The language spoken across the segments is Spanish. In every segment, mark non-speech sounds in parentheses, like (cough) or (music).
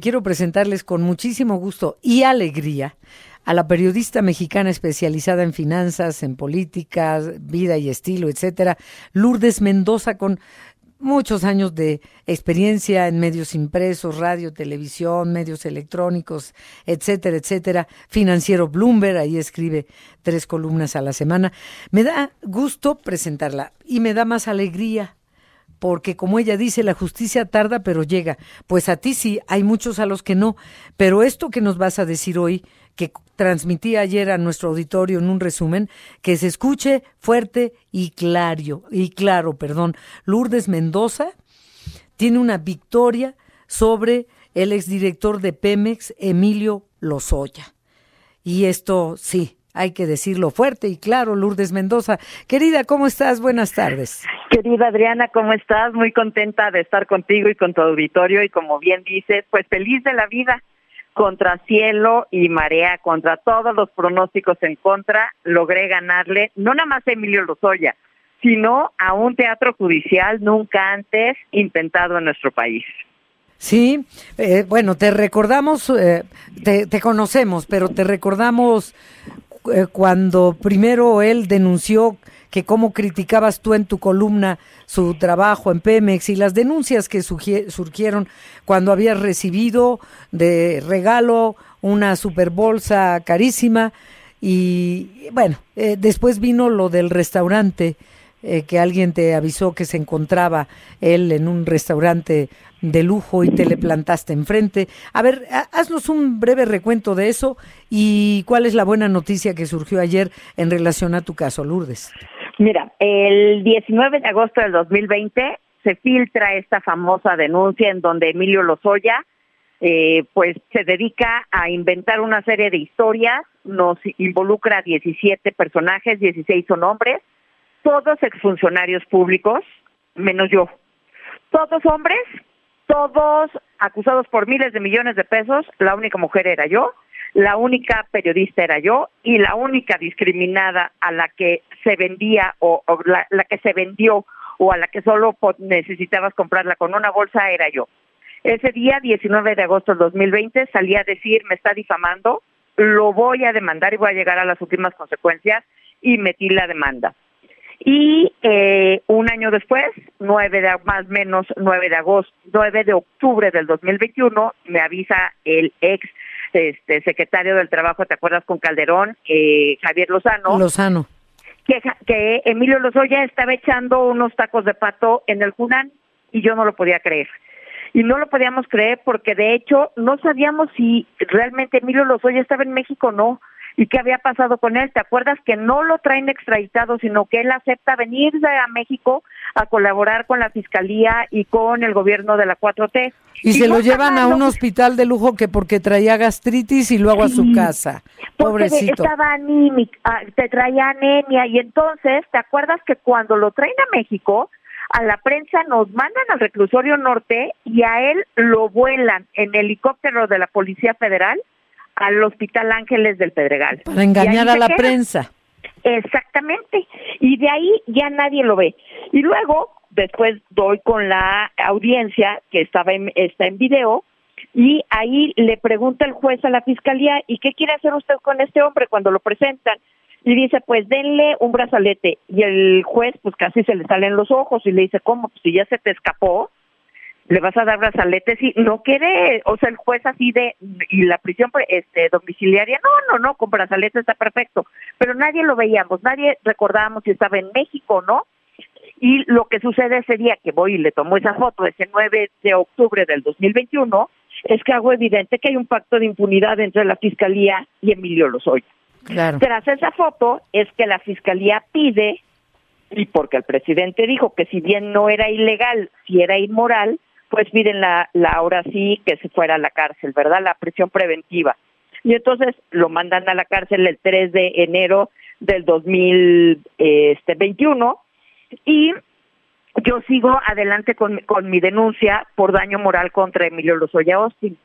quiero presentarles con muchísimo gusto y alegría a la periodista mexicana especializada en finanzas, en políticas, vida y estilo, etcétera, Lourdes Mendoza, con muchos años de experiencia en medios impresos, radio, televisión, medios electrónicos, etcétera, etcétera. Financiero Bloomberg, ahí escribe tres columnas a la semana. Me da gusto presentarla y me da más alegría porque como ella dice, la justicia tarda pero llega. Pues a ti sí, hay muchos a los que no, pero esto que nos vas a decir hoy, que transmití ayer a nuestro auditorio en un resumen, que se escuche fuerte y claro, y claro, perdón. Lourdes Mendoza tiene una victoria sobre el exdirector de Pemex, Emilio Lozoya. Y esto sí, hay que decirlo fuerte y claro, Lourdes Mendoza. Querida, ¿cómo estás? Buenas tardes. Querida Adriana, ¿cómo estás? Muy contenta de estar contigo y con tu auditorio y como bien dices, pues feliz de la vida. Contra cielo y marea, contra todos los pronósticos en contra, logré ganarle no nada más a Emilio Lozoya, sino a un teatro judicial nunca antes intentado en nuestro país. Sí, eh, bueno, te recordamos, eh, te, te, conocemos, pero te recordamos eh, cuando primero él denunció que cómo criticabas tú en tu columna su trabajo en Pemex y las denuncias que surgieron cuando habías recibido de regalo una super bolsa carísima y bueno, eh, después vino lo del restaurante eh, que alguien te avisó que se encontraba él en un restaurante de lujo y te le plantaste enfrente. A ver, haznos un breve recuento de eso y cuál es la buena noticia que surgió ayer en relación a tu caso, Lourdes. Mira, el 19 de agosto del 2020 se filtra esta famosa denuncia en donde Emilio Lozoya eh, pues se dedica a inventar una serie de historias, nos involucra a 17 personajes, 16 son hombres, todos exfuncionarios públicos, menos yo. Todos hombres, todos acusados por miles de millones de pesos, la única mujer era yo, la única periodista era yo y la única discriminada a la que se vendía o, la, la, que se vendió o a la que solo necesitabas comprarla con una bolsa era yo. Ese día, 19 de agosto del 2020, salí a decir, me está difamando, lo voy a demandar y voy a llegar a las últimas consecuencias y metí la demanda. Y eh, un año después, nueve de, más o menos 9 de agosto, 9 de octubre del 2021, me avisa el ex este, secretario del Trabajo, ¿te acuerdas con Calderón? Eh, Javier Lozano. Lozano. Que, que Emilio Lozoya estaba echando unos tacos de pato en el Junán y yo no lo podía creer. Y no lo podíamos creer porque de hecho no sabíamos si realmente Emilio Lozoya estaba en México o no ¿Y qué había pasado con él? ¿Te acuerdas que no lo traen extraditado, sino que él acepta venir a México a colaborar con la Fiscalía y con el gobierno de la 4T? Y, se lo llevan a un hospital de lujo que porque traía gastritis y luego a su casa. Pobrecito. Estaba anímica, ah, te traía anemia y entonces, ¿te acuerdas que cuando lo traen a México, a la prensa nos mandan al reclusorio norte y a él lo vuelan en helicóptero de la Policía Federal al Hospital Ángeles del Pedregal. Para engañar a la prensa. Exactamente. Y de ahí ya nadie lo ve. Y luego, después doy con la audiencia que estaba en, está en video y ahí le pregunta el juez a la fiscalía, ¿y qué quiere hacer usted con este hombre cuando lo presentan? Y dice, pues denle un brazalete. Y el juez, pues casi se le salen los ojos y le dice, ¿cómo? Pues si ya se te escapó, le vas a dar brazaletes y no quiere, o sea, el juez así de, y la prisión este, domiciliaria, no, no, no, con brazaletes está perfecto, pero nadie lo veíamos, nadie recordábamos si estaba en México, ¿no? Y lo que sucede ese día que voy y le tomo esa foto, ese 9 de octubre del 2021, es que hago evidente que hay un pacto de impunidad entre la Fiscalía y Emilio Lozoya. Claro. Tras esa foto es que la Fiscalía pide, y porque el presidente dijo que si bien no era ilegal, si era inmoral, pues piden la, la ahora sí que se fuera a la cárcel, ¿verdad? La prisión preventiva. Y entonces lo mandan a la cárcel el 3 de enero del 2021 y yo sigo adelante con, con mi denuncia por daño moral contra Emilio Lozoya Austin.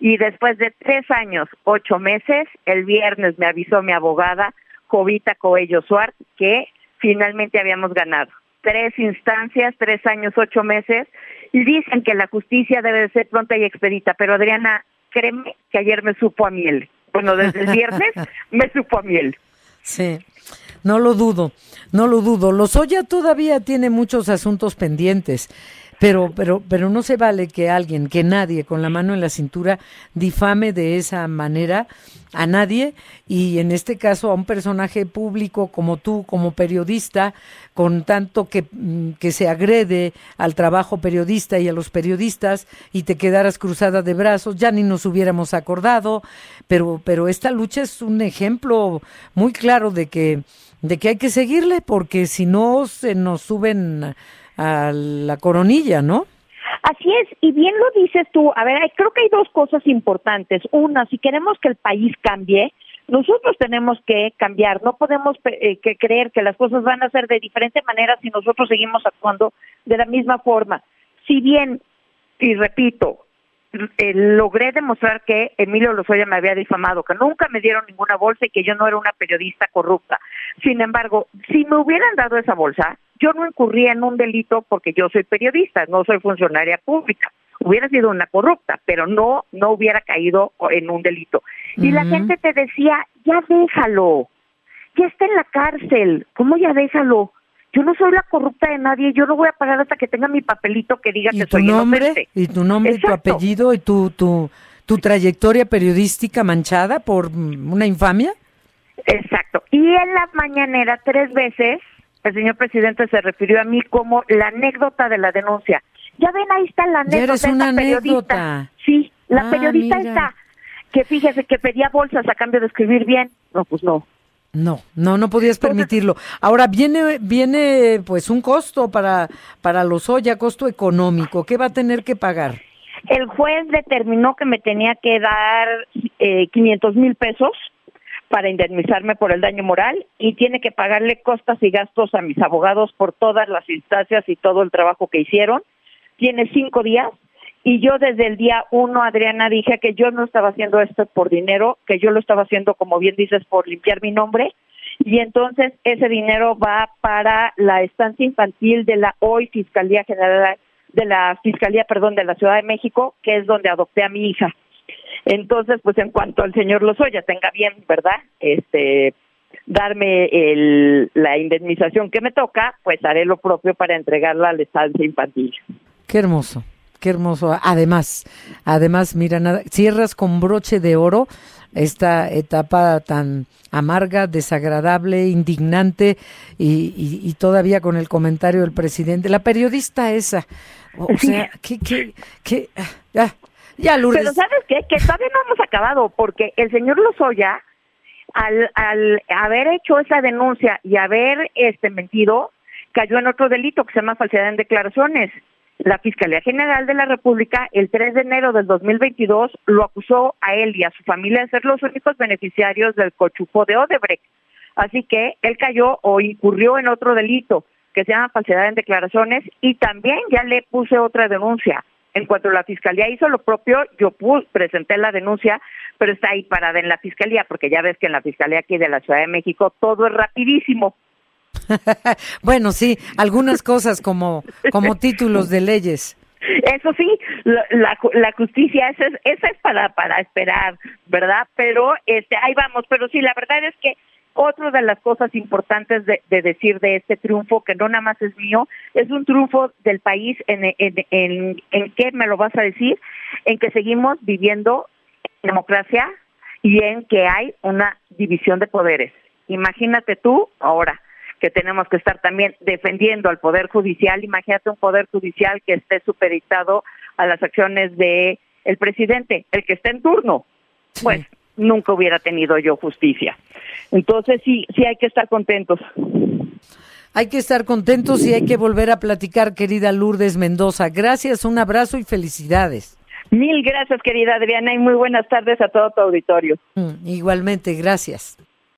Y después de tres años, ocho meses, el viernes me avisó mi abogada, Jovita Coello Suárez, que finalmente habíamos ganado tres instancias, tres años, ocho meses, y dicen que la justicia debe ser pronta y expedita, pero Adriana, créeme que ayer me supo a miel. Bueno, desde el viernes (laughs) me supo a miel. Sí, no lo dudo, no lo dudo. Lozoya todavía tiene muchos asuntos pendientes. Pero, pero, pero no se vale que alguien, que nadie con la mano en la cintura difame de esa manera a nadie. Y en este caso a un personaje público como tú, como periodista, con tanto que, mm, que se agrede al trabajo periodista y a los periodistas y te quedaras cruzada de brazos, ya ni nos hubiéramos acordado, pero, pero esta lucha es un ejemplo muy claro de que, de que hay que seguirle porque si no se nos suben a la coronilla, ¿no? Así es, y bien lo dices tú. A ver, creo que hay dos cosas importantes. Una, si queremos que el país cambie, nosotros tenemos que cambiar. No podemos eh, que creer que las cosas van a ser de diferente manera si nosotros seguimos actuando de la misma forma. Si bien, y repito, eh, logré demostrar que Emilio Lozoya me había difamado, que nunca me dieron ninguna bolsa y que yo no era una periodista corrupta. Sin embargo, si me hubieran dado esa bolsa, yo no incurría en un delito porque yo soy periodista, no soy funcionaria pública. Hubiera sido una corrupta, pero no, no hubiera caído en un delito. Y la gente te decía, ya déjalo, ya está en la cárcel, ¿cómo ya déjalo? Yo no soy la corrupta de nadie, yo no voy a pagar hasta que tenga mi papelito que diga que tu soy nombre, Y tu nombre, y tu apellido y tu, tu, tu trayectoria periodística manchada por una infamia. Exacto. Y en la mañanera tres veces el señor presidente se refirió a mí como la anécdota de la denuncia. Ya ven, ahí está la anécdota. eres una anécdota. Sí, la ah, periodista está. Que fíjese que pedía bolsas a cambio de escribir bien. No, pues no. No, no, no podías permitirlo. Ahora viene, viene, pues un costo para para los Oya, costo económico. ¿Qué va a tener que pagar? El juez determinó que me tenía que dar eh, 500 mil pesos para indemnizarme por el daño moral y tiene que pagarle costas y gastos a mis abogados por todas las instancias y todo el trabajo que hicieron. Tiene cinco días y yo desde el día uno, Adriana, dije que yo no estaba haciendo esto por dinero, que yo lo estaba haciendo, como bien dices, por limpiar mi nombre. Y entonces ese dinero va para la estancia infantil de la hoy Fiscalía General de la Fiscalía, perdón, de la Ciudad de México, que es donde adopté a mi hija. Entonces, pues en cuanto al señor Lozoya tenga bien, ¿verdad? Este darme el, la indemnización que me toca, pues haré lo propio para entregarla a la estancia infantil. Qué hermoso qué hermoso. Además, además, mira, nada, cierras con broche de oro esta etapa tan amarga, desagradable, indignante y, todavía con el comentario del presidente. La periodista esa, o sea, que, que, que, ya, Pero ¿sabes qué? Que todavía no hemos acabado, porque el señor Lozoya, al, al haber hecho esa denuncia y haber este mentido, cayó en otro delito que se llama falsedad en declaraciones. La Fiscalía General de la República el 3 de enero del 2022 lo acusó a él y a su familia de ser los únicos beneficiarios del cochupo de Odebrecht. Así que él cayó o incurrió en otro delito que se llama falsedad en declaraciones y también ya le puse otra denuncia. En cuanto la fiscalía hizo lo propio, yo presenté la denuncia, pero está ahí parada en la fiscalía, porque ya ves que en la fiscalía aquí de la Ciudad de México todo es rapidísimo. (laughs) bueno, sí, algunas cosas como, como títulos de leyes. Eso sí, la, la, justicia, esa es, esa es para, para esperar, ¿verdad? Pero este, ahí vamos, pero sí, la verdad es que otra de las cosas importantes de, decir de este triunfo, que no nada más es mío, es un triunfo del país en, en, en, en qué me lo vas a decir, en que seguimos viviendo democracia y en que hay una división de poderes. Imagínate tú ahora, que tenemos que estar también defendiendo al Poder Judicial. Imagínate un Poder Judicial que esté supeditado a las acciones de el presidente, el que esté en turno. Pues nunca hubiera tenido yo justicia. Entonces sí, sí hay que estar contentos. Hay que estar contentos y hay que volver a platicar, querida Lourdes Mendoza. Gracias, un abrazo y felicidades. Mil gracias, querida Adriana, y muy buenas tardes a todo tu auditorio. Mm, igualmente, gracias.